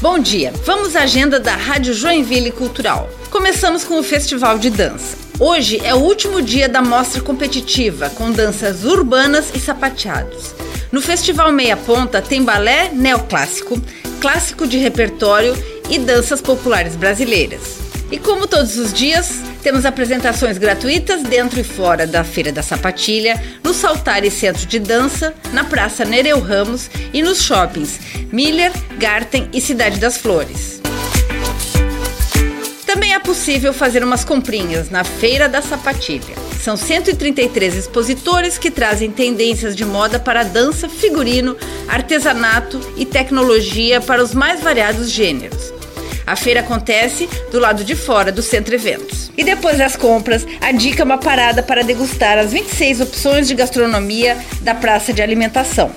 Bom dia, vamos à agenda da Rádio Joinville Cultural. Começamos com o Festival de Dança. Hoje é o último dia da mostra competitiva, com danças urbanas e sapateados. No Festival Meia Ponta tem balé neoclássico, clássico de repertório e danças populares brasileiras. E como todos os dias, temos apresentações gratuitas dentro e fora da Feira da Sapatilha, no Saltare Centro de Dança, na Praça Nereu Ramos e nos shoppings Miller, Garten e Cidade das Flores. Também é possível fazer umas comprinhas na Feira da Sapatilha. São 133 expositores que trazem tendências de moda para dança, figurino, artesanato e tecnologia para os mais variados gêneros. A feira acontece do lado de fora do Centro Eventos. E depois das compras, a dica é uma parada para degustar as 26 opções de gastronomia da praça de alimentação.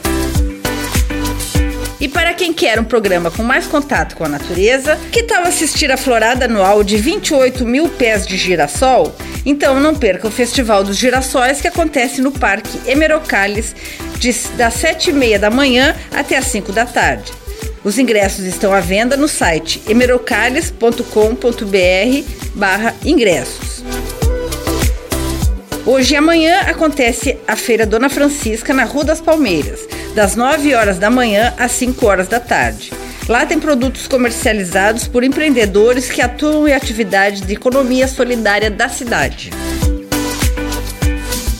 E para quem quer um programa com mais contato com a natureza, que tal assistir a florada anual de 28 mil pés de girassol? Então não perca o Festival dos Girassóis que acontece no Parque Emerocales de, das 7h30 da manhã até as 5 da tarde. Os ingressos estão à venda no site emerocales.com.br barra ingressos. Hoje e amanhã acontece a Feira Dona Francisca na Rua das Palmeiras, das 9 horas da manhã às 5 horas da tarde. Lá tem produtos comercializados por empreendedores que atuam em atividades de economia solidária da cidade.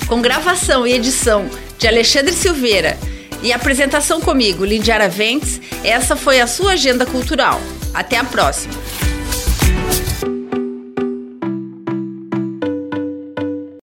Com gravação e edição de Alexandre Silveira e apresentação comigo, Lindiara Ventes, essa foi a sua agenda cultural. Até a próxima!